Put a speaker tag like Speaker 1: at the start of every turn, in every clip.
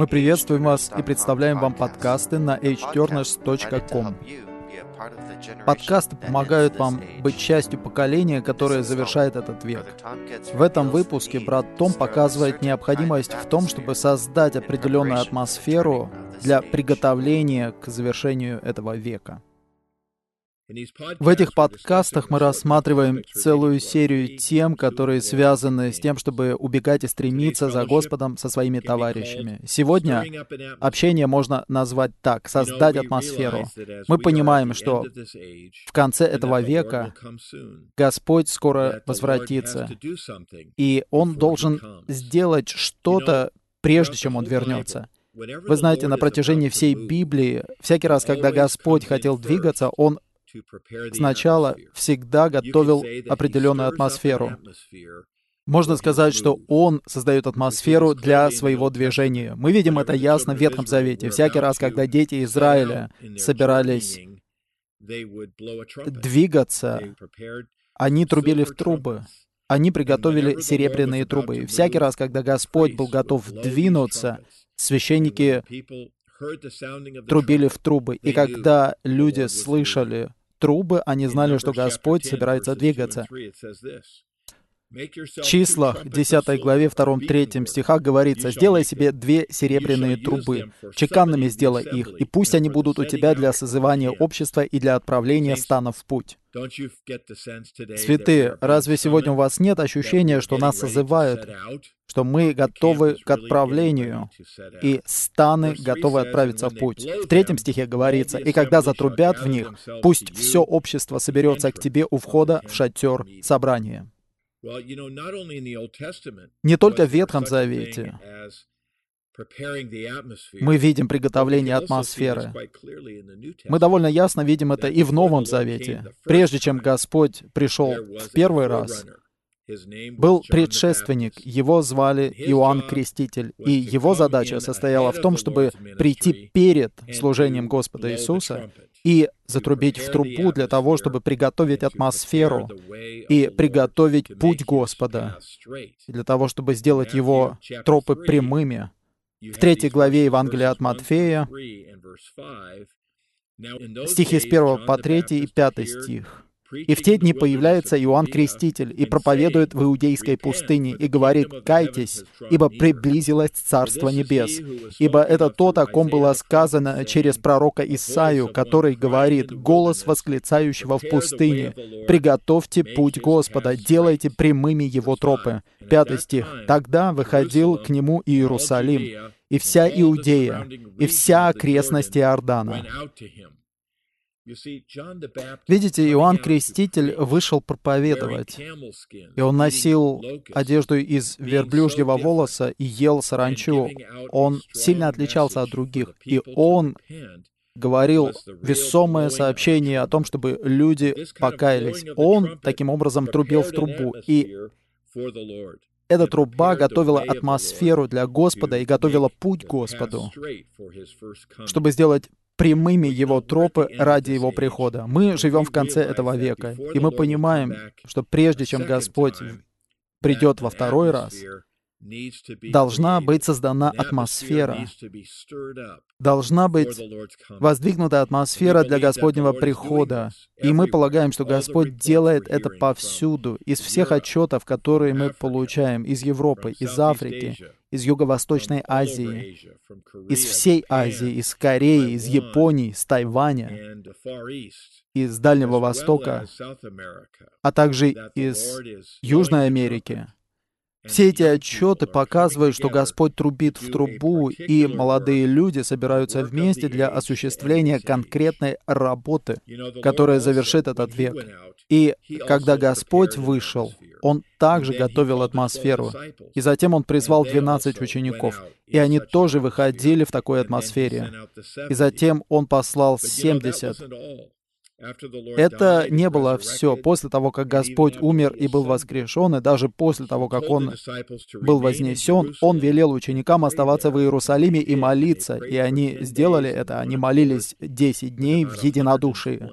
Speaker 1: Мы приветствуем вас и представляем вам подкасты на hturners.com. Подкасты помогают вам быть частью поколения, которое завершает этот век. В этом выпуске брат Том показывает необходимость в том, чтобы создать определенную атмосферу для приготовления к завершению этого века. В этих подкастах мы рассматриваем целую серию тем, которые связаны с тем, чтобы убегать и стремиться за Господом со своими товарищами. Сегодня общение можно назвать так, создать атмосферу. Мы понимаем, что в конце этого века Господь скоро возвратится, и Он должен сделать что-то, прежде чем Он вернется. Вы знаете, на протяжении всей Библии, всякий раз, когда Господь хотел двигаться, Он сначала всегда готовил определенную атмосферу. Можно сказать, что Он создает атмосферу для своего движения. Мы видим это ясно в Ветхом Завете. Всякий раз, когда дети Израиля собирались двигаться, они трубили в трубы. Они приготовили серебряные трубы. И всякий раз, когда Господь был готов двинуться, священники трубили в трубы. И когда люди слышали трубы, они знали, что Господь собирается двигаться. В числах 10 главе 2-3 стихах говорится, «Сделай себе две серебряные трубы, чеканными сделай их, и пусть они будут у тебя для созывания общества и для отправления станов в путь». Святые, разве сегодня у вас нет ощущения, что нас созывают, что мы готовы к отправлению, и станы готовы отправиться в путь? В третьем стихе говорится, «И когда затрубят в них, пусть все общество соберется к тебе у входа в шатер собрания». Не только в Ветхом Завете мы видим приготовление атмосферы. Мы довольно ясно видим это и в Новом Завете. Прежде чем Господь пришел в первый раз, был предшественник, его звали Иоанн Креститель, и его задача состояла в том, чтобы прийти перед служением Господа Иисуса и затрубить в трубу для того, чтобы приготовить атмосферу и приготовить путь Господа, для того, чтобы сделать его тропы прямыми. В третьей главе Евангелия от Матфея, стихи с 1 по 3 и 5 стих. И в те дни появляется Иоанн Креститель и проповедует в Иудейской пустыне и говорит, «Кайтесь, ибо приблизилось Царство Небес». Ибо это то, о ком было сказано через пророка Исаию, который говорит, «Голос восклицающего в пустыне, приготовьте путь Господа, делайте прямыми его тропы». Пятый стих. «Тогда выходил к нему Иерусалим, и вся Иудея, и вся окрестность Иордана, Видите, Иоанн Креститель вышел проповедовать, и он носил одежду из верблюжьего волоса и ел саранчу. Он сильно отличался от других, и он говорил весомое сообщение о том, чтобы люди покаялись. Он таким образом трубил в трубу, и эта труба готовила атмосферу для Господа и готовила путь Господу, чтобы сделать прямыми его тропы ради его прихода. Мы живем в конце этого века, и мы понимаем, что прежде чем Господь придет во второй раз, должна быть создана атмосфера, должна быть воздвигнута атмосфера для Господнего прихода. И мы полагаем, что Господь делает это повсюду, из всех отчетов, которые мы получаем из Европы, из Африки, из Юго-Восточной Азии, из всей Азии, из Кореи, из Японии, из Тайваня, из Дальнего Востока, а также из Южной Америки, все эти отчеты показывают, что Господь трубит в трубу, и молодые люди собираются вместе для осуществления конкретной работы, которая завершит этот век. И когда Господь вышел, Он также готовил атмосферу. И затем Он призвал 12 учеников, и они тоже выходили в такой атмосфере. И затем Он послал 70. Это не было все. После того, как Господь умер и был воскрешен, и даже после того, как Он был вознесен, Он велел ученикам оставаться в Иерусалиме и молиться, и они сделали это. Они молились 10 дней в единодушии.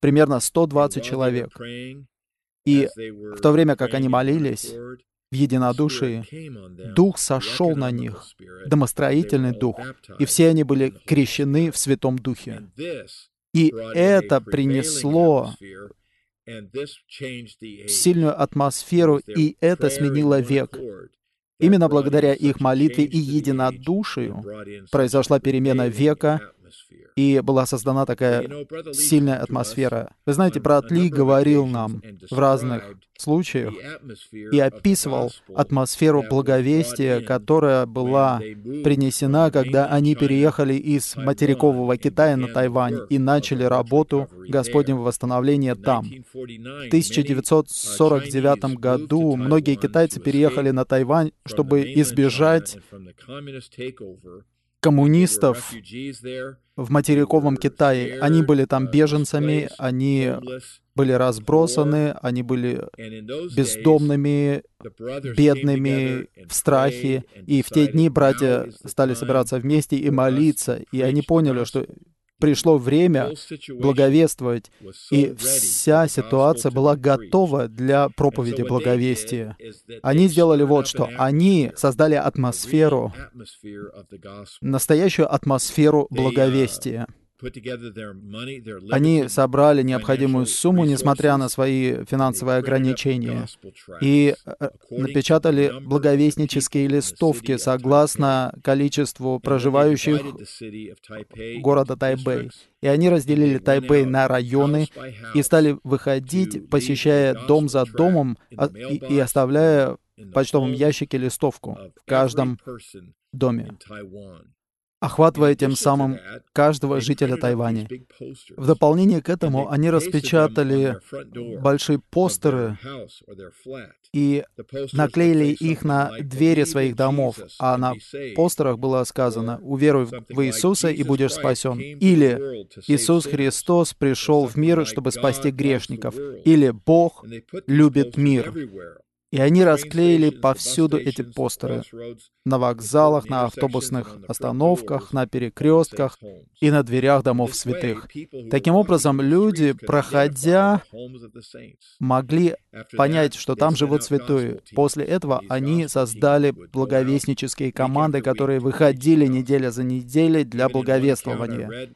Speaker 1: Примерно 120 человек. И в то время, как они молились, в единодушии, Дух сошел на них, домостроительный Дух, и все они были крещены в Святом Духе. И это принесло сильную атмосферу, и это сменило век. Именно благодаря их молитве и единодушию произошла перемена века, и была создана такая сильная атмосфера. Вы знаете, брат Ли говорил нам в разных случаях и описывал атмосферу благовестия, которая была принесена, когда они переехали из материкового Китая на Тайвань и начали работу Господнего восстановления там. В 1949 году многие китайцы переехали на Тайвань, чтобы избежать коммунистов в материковом Китае. Они были там беженцами, они были разбросаны, они были бездомными, бедными, в страхе. И в те дни братья стали собираться вместе и молиться, и они поняли, что пришло время благовествовать, и вся ситуация была готова для проповеди благовестия. Они сделали вот что. Они создали атмосферу, настоящую атмосферу благовестия. Они собрали необходимую сумму, несмотря на свои финансовые ограничения, и э, напечатали благовестнические листовки согласно количеству проживающих города Тайбэй. И они разделили Тайбэй на районы и стали выходить, посещая дом за домом а, и оставляя в почтовом ящике листовку в каждом доме охватывая тем самым каждого жителя Тайваня. В дополнение к этому они распечатали большие постеры и наклеили их на двери своих домов, а на постерах было сказано «Уверуй в Иисуса и будешь спасен», или «Иисус Христос пришел в мир, чтобы спасти грешников», или «Бог любит мир». И они расклеили повсюду эти постеры. На вокзалах, на автобусных остановках, на перекрестках и на дверях домов святых. Таким образом, люди, проходя, могли понять, что там живут святые. После этого они создали благовестнические команды, которые выходили неделя за неделей для благовествования.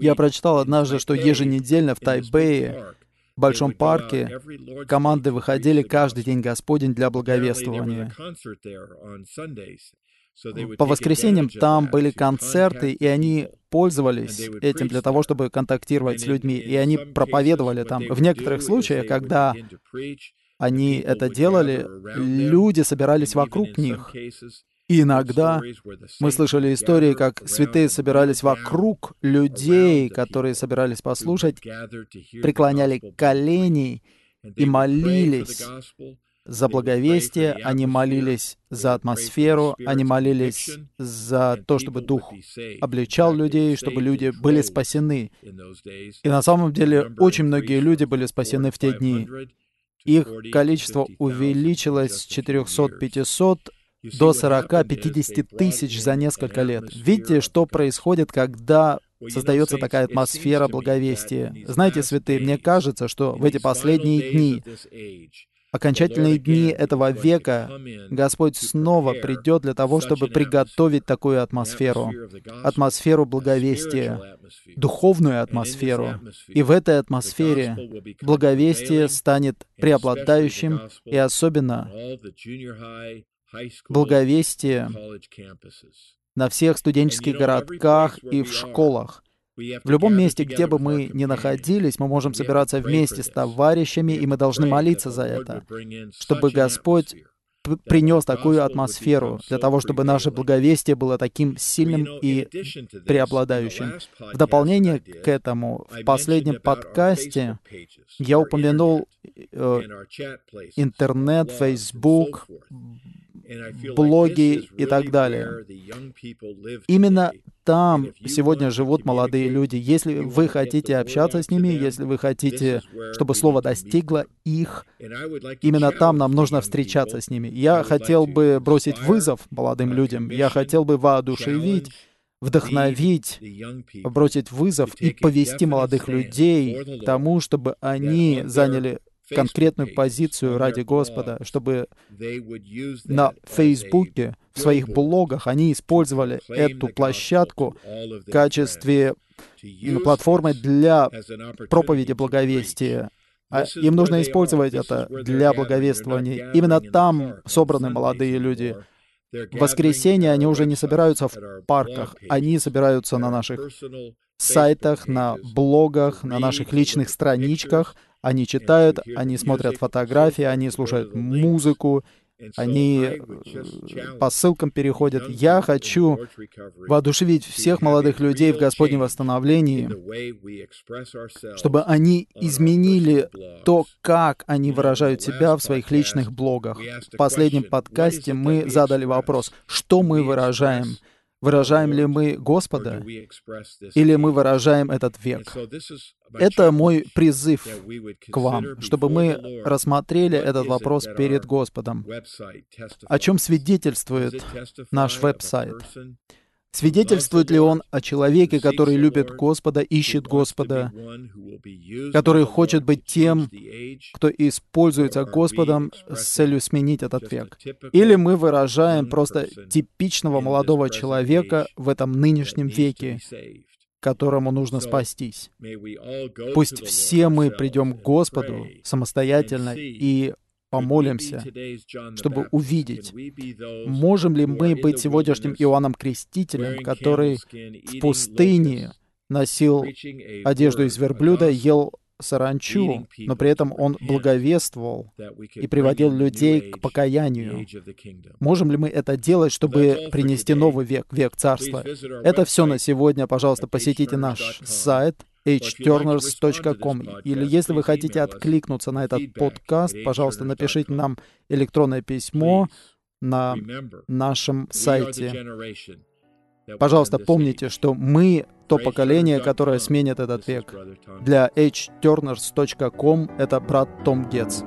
Speaker 1: Я прочитал однажды, что еженедельно в Тайбэе большом парке команды выходили каждый день Господень для благовествования. По воскресеньям там были концерты, и они пользовались этим для того, чтобы контактировать с людьми, и они проповедовали там. В некоторых случаях, когда они это делали, люди собирались вокруг них. И иногда мы слышали истории, как святые собирались вокруг людей, которые собирались послушать, преклоняли колени и молились за благовестие, они молились за атмосферу, они молились за то, чтобы Дух обличал людей, чтобы люди были спасены. И на самом деле очень многие люди были спасены в те дни. Их количество увеличилось с 400-500 до 40-50 тысяч за несколько лет. Видите, что происходит, когда создается такая атмосфера благовестия. Знаете, святые, мне кажется, что в эти последние дни, окончательные дни этого века, Господь снова придет для того, чтобы приготовить такую атмосферу, атмосферу благовестия, духовную атмосферу. И в этой атмосфере благовестие станет преобладающим, и особенно благовестие на всех студенческих городках и в школах. В любом месте, где бы мы ни находились, мы можем собираться вместе с товарищами, и мы должны молиться за это, чтобы Господь принес такую атмосферу для того, чтобы наше благовестие было таким сильным и преобладающим. В дополнение к этому, в последнем подкасте я упомянул э, интернет, Facebook, блоги и так далее. Именно там сегодня живут молодые люди. Если вы хотите общаться с ними, если вы хотите, чтобы слово достигло их, именно там нам нужно встречаться с ними. Я хотел бы бросить вызов молодым людям, я хотел бы воодушевить, вдохновить, бросить вызов и повести молодых людей к тому, чтобы они заняли конкретную позицию ради Господа, чтобы на Фейсбуке, в своих блогах они использовали эту площадку в качестве платформы для проповеди благовестия. А им нужно использовать это для благовествования. Именно там собраны молодые люди. В воскресенье они уже не собираются в парках, они собираются на наших сайтах, на блогах, на наших личных страничках. Они читают, они смотрят фотографии, они слушают музыку, они э, по ссылкам переходят. Я хочу воодушевить всех молодых людей в Господнем восстановлении, чтобы они изменили то, как они выражают себя в своих личных блогах. В последнем подкасте мы задали вопрос, что мы выражаем Выражаем ли мы Господа или мы выражаем этот век? Это мой призыв к вам, чтобы мы рассмотрели этот вопрос перед Господом. О чем свидетельствует наш веб-сайт? Свидетельствует ли он о человеке, который любит Господа, ищет Господа, который хочет быть тем, кто используется Господом с целью сменить этот век? Или мы выражаем просто типичного молодого человека в этом нынешнем веке, которому нужно спастись. Пусть все мы придем к Господу самостоятельно и помолимся, чтобы увидеть, можем ли мы быть сегодняшним Иоанном Крестителем, который в пустыне носил одежду из верблюда, ел саранчу, но при этом он благовествовал и приводил людей к покаянию. Можем ли мы это делать, чтобы принести новый век, век Царства? Это все на сегодня. Пожалуйста, посетите наш сайт hturners.com. Или если вы хотите откликнуться на этот подкаст, пожалуйста, напишите нам электронное письмо на нашем сайте. Пожалуйста, помните, что мы то поколение, которое сменит этот век. Для hturners.com это брат Том Гетц.